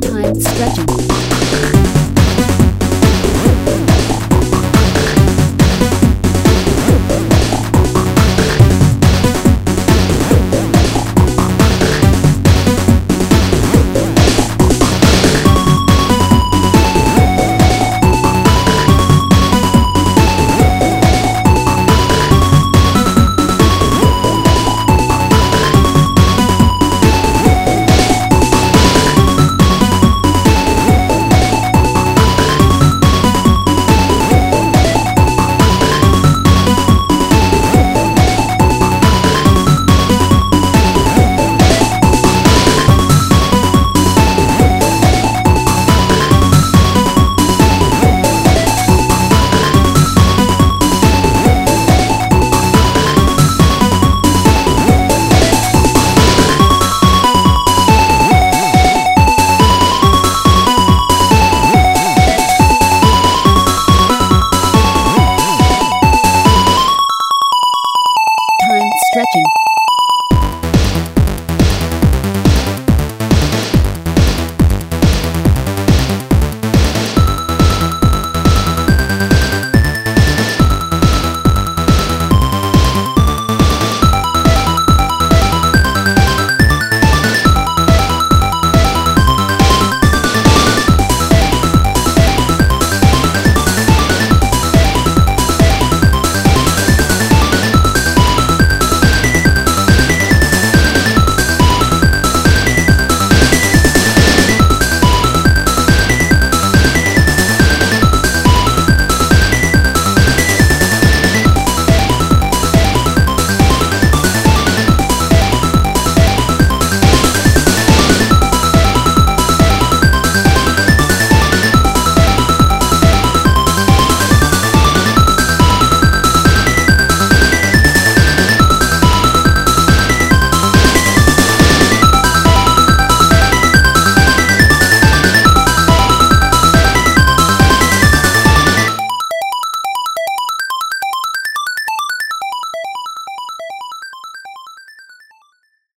Time stretching. stretching.